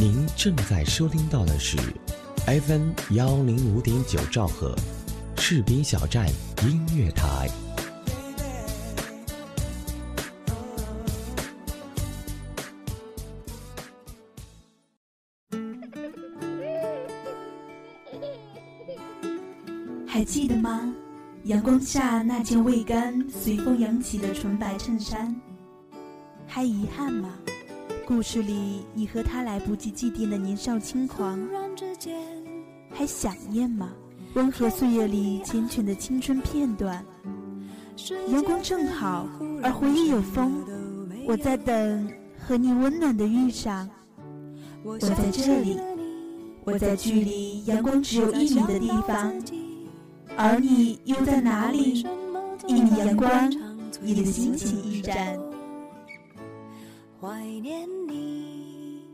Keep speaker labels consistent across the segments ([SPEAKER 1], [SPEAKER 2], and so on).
[SPEAKER 1] 您正在收听到的是 FM 幺零五点九兆赫，士兵小站音乐台。
[SPEAKER 2] 还记得吗？阳光下那件未干、随风扬起的纯白衬衫。还遗憾吗？故事里你和他来不及祭奠的年少轻狂，还想念吗？温和岁月里缱绻的青春片段。阳光正好，而回忆有风。我在等和你温暖的遇上。我在这里，我在距离阳光只有一米的地方，而你又在哪里？一米阳光，你的心情驿站。怀念你。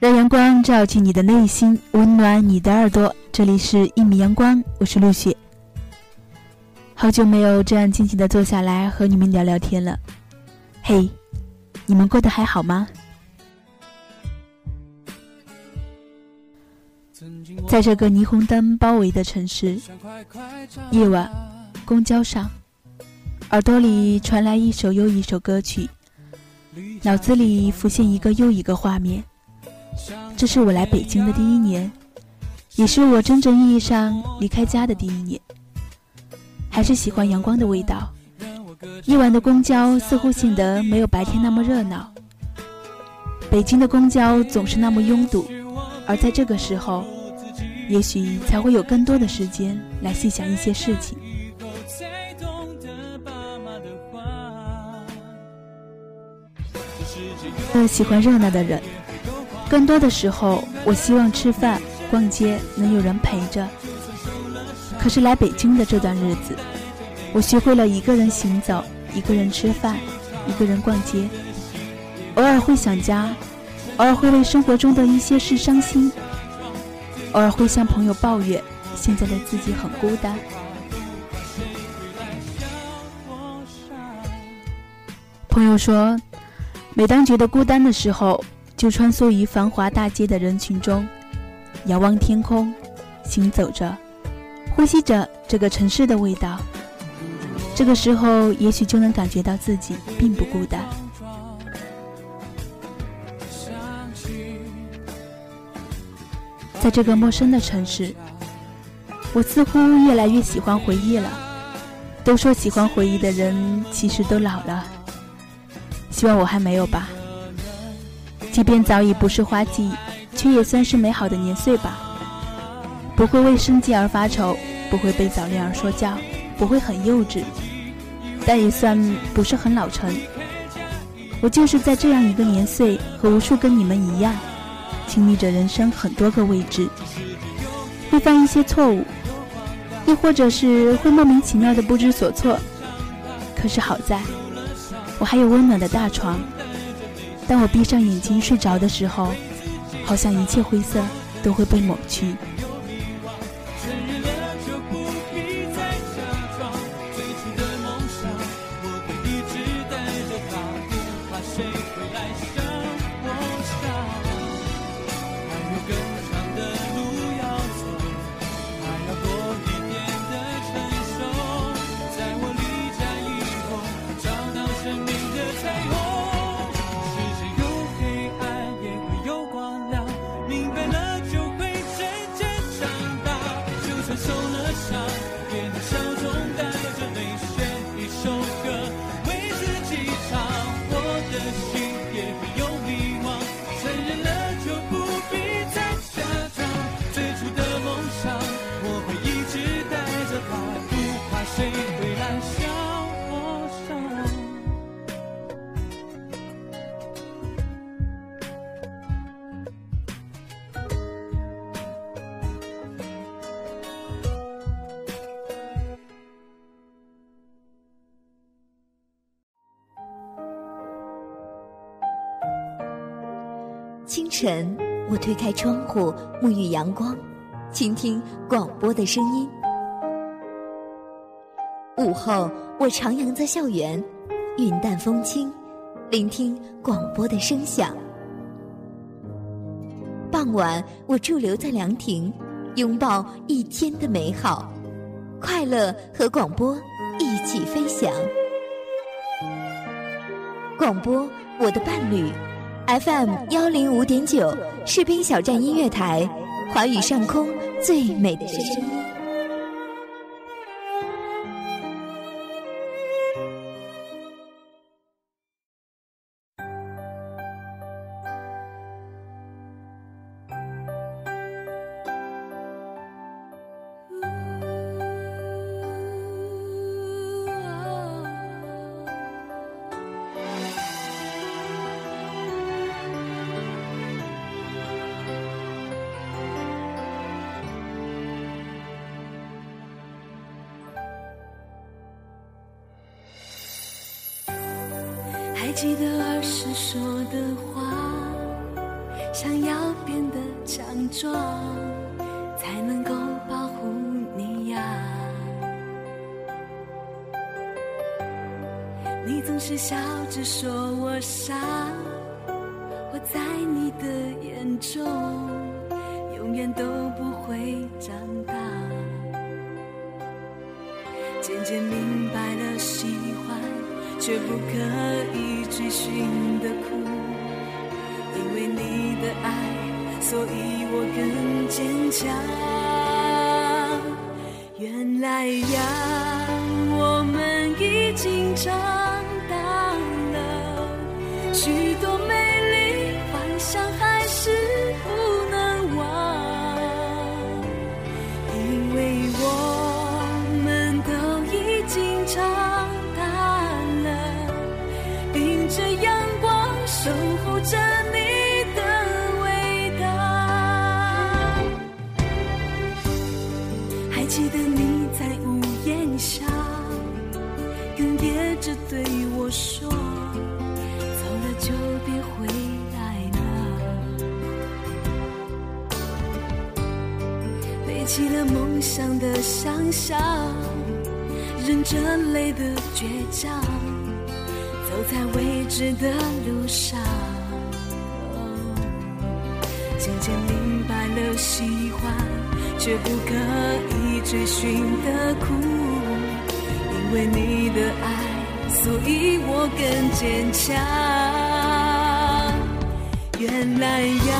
[SPEAKER 2] 让阳光照进你的内心，温暖你的耳朵。这里是《一米阳光》，我是陆雪。好久没有这样静静的坐下来和你们聊聊天了。嘿，你们过得还好吗？在这个霓虹灯包围的城市，夜晚，公交上，耳朵里传来一首又一首歌曲，脑子里浮现一个又一个画面。这是我来北京的第一年，也是我真正意义上离开家的第一年。还是喜欢阳光的味道。夜晚的公交似乎显得没有白天那么热闹。北京的公交总是那么拥堵，而在这个时候。也许才会有更多的时间来细想一些事情。个喜欢热闹的人，更多的时候，我希望吃饭、逛街能有人陪着。可是来北京的这段日子，我学会了一个人行走，一个人吃饭，一个人逛街。偶尔会想家，偶尔会为生活中的一些事伤心。偶尔会向朋友抱怨，现在的自己很孤单。朋友说，每当觉得孤单的时候，就穿梭于繁华大街的人群中，仰望天空，行走着，呼吸着这个城市的味道。这个时候，也许就能感觉到自己并不孤单。在这个陌生的城市，我似乎越来越喜欢回忆了。都说喜欢回忆的人其实都老了，希望我还没有吧。即便早已不是花季，却也算是美好的年岁吧。不会为生计而发愁，不会被早恋而说教，不会很幼稚，但也算不是很老成。我就是在这样一个年岁，和无数跟你们一样。经历着人生很多个未知，会犯一些错误，又或者是会莫名其妙的不知所措。可是好在，我还有温暖的大床。当我闭上眼睛睡着的时候，好像一切灰色都会被抹去。
[SPEAKER 3] 晨，我推开窗户，沐浴阳光，倾听广播的声音。午后，我徜徉在校园，云淡风轻，聆听广播的声响。傍晚，我驻留在凉亭，拥抱一天的美好，快乐和广播一起飞翔。广播，我的伴侣，FM 幺零五点九，士兵小站音乐台，华语上空最美的声音。
[SPEAKER 4] 记得儿时说的话，想要变得强壮，才能够保护你呀。你总是笑着说我傻，我在你的眼中永远都不会长大。渐渐明白。却不可以追寻的苦，因为你的爱，所以我更坚强。原来呀，起了梦想的想象，忍着泪的倔强。走在未知的路上，渐渐明白了喜欢，却不可以追寻的苦。因为你的爱，所以我更坚强。原来呀，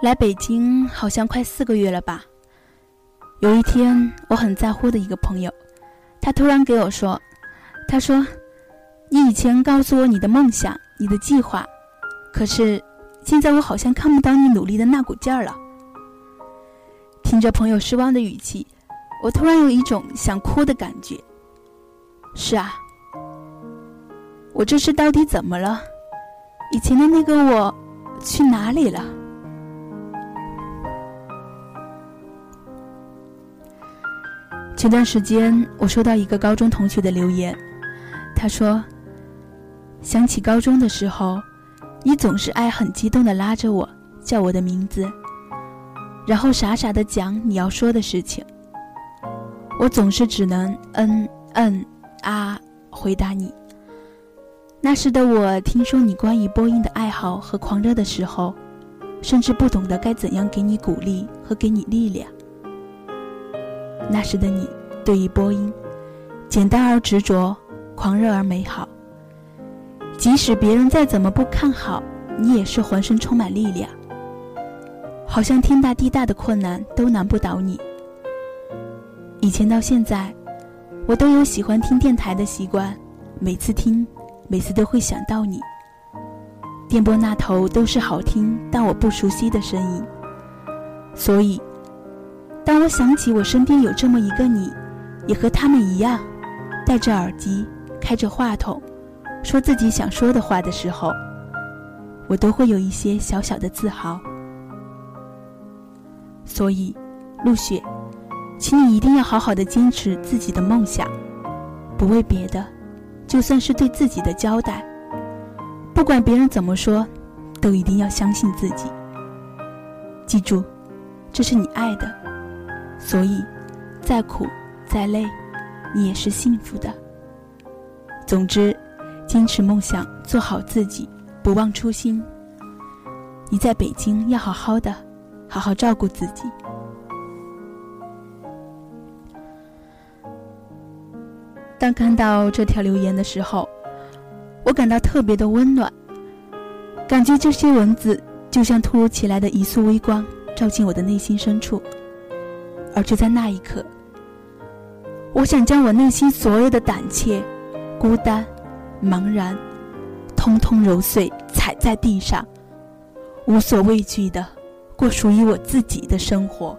[SPEAKER 2] 来北京好像快四个月了吧。有一天，我很在乎的一个朋友，他突然给我说：“他说，你以前告诉我你的梦想、你的计划，可是现在我好像看不到你努力的那股劲儿了。”听着朋友失望的语气，我突然有一种想哭的感觉。是啊，我这是到底怎么了？以前的那个我去哪里了？前段时间，我收到一个高中同学的留言，他说：“想起高中的时候，你总是爱很激动的拉着我，叫我的名字，然后傻傻的讲你要说的事情。我总是只能嗯嗯啊回答你。那时的我，听说你关于播音的爱好和狂热的时候，甚至不懂得该怎样给你鼓励和给你力量。”那时的你，对于播音，简单而执着，狂热而美好。即使别人再怎么不看好，你也是浑身充满力量，好像天大地大的困难都难不倒你。以前到现在，我都有喜欢听电台的习惯，每次听，每次都会想到你。电波那头都是好听但我不熟悉的声音，所以。当我想起我身边有这么一个你，也和他们一样，戴着耳机，开着话筒，说自己想说的话的时候，我都会有一些小小的自豪。所以，陆雪，请你一定要好好的坚持自己的梦想，不为别的，就算是对自己的交代。不管别人怎么说，都一定要相信自己。记住，这是你爱的。所以，再苦再累，你也是幸福的。总之，坚持梦想，做好自己，不忘初心。你在北京要好好的，好好照顾自己。当看到这条留言的时候，我感到特别的温暖，感觉这些文字就像突如其来的一束微光，照进我的内心深处。而就在那一刻，我想将我内心所有的胆怯、孤单、茫然，通通揉碎，踩在地上，无所畏惧的过属于我自己的生活。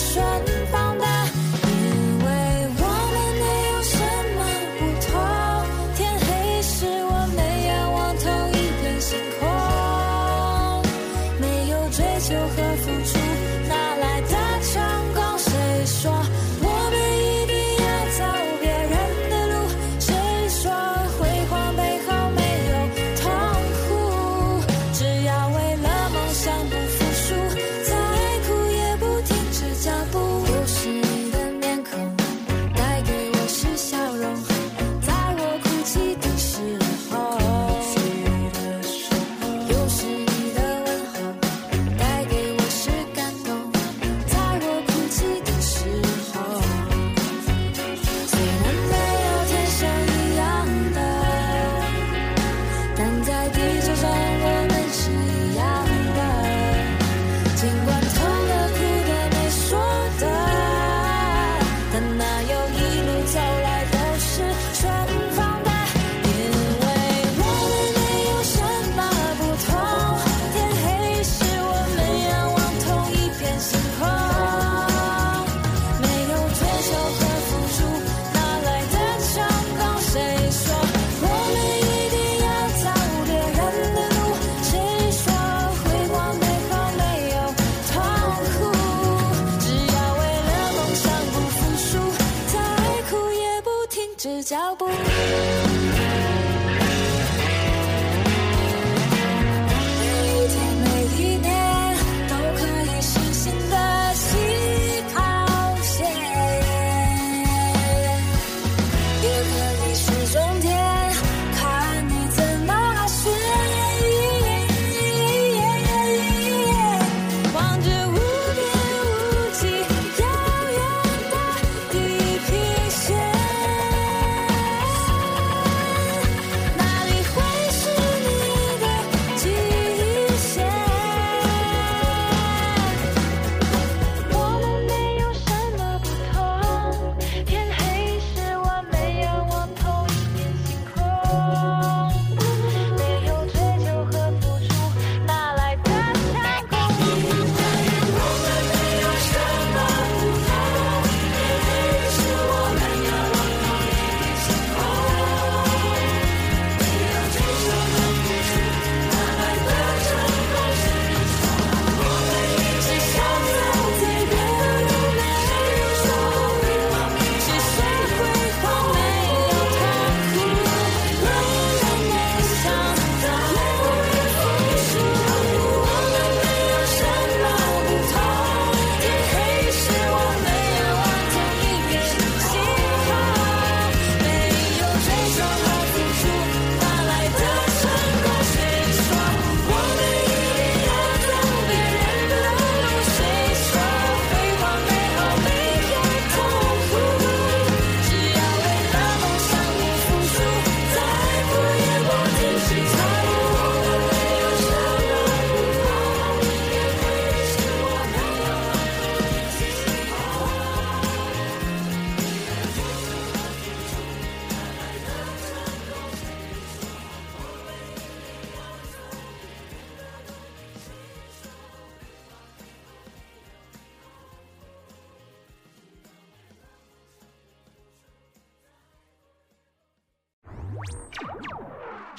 [SPEAKER 5] 是顺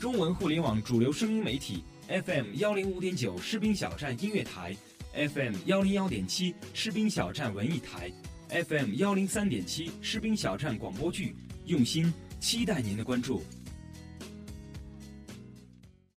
[SPEAKER 6] 中文互联网主流声音媒体 FM 幺零五点九士兵小站音乐台，FM 幺零幺点七士兵小站文艺台，FM 幺零三点七士兵小站广播剧，用心期待您的关注。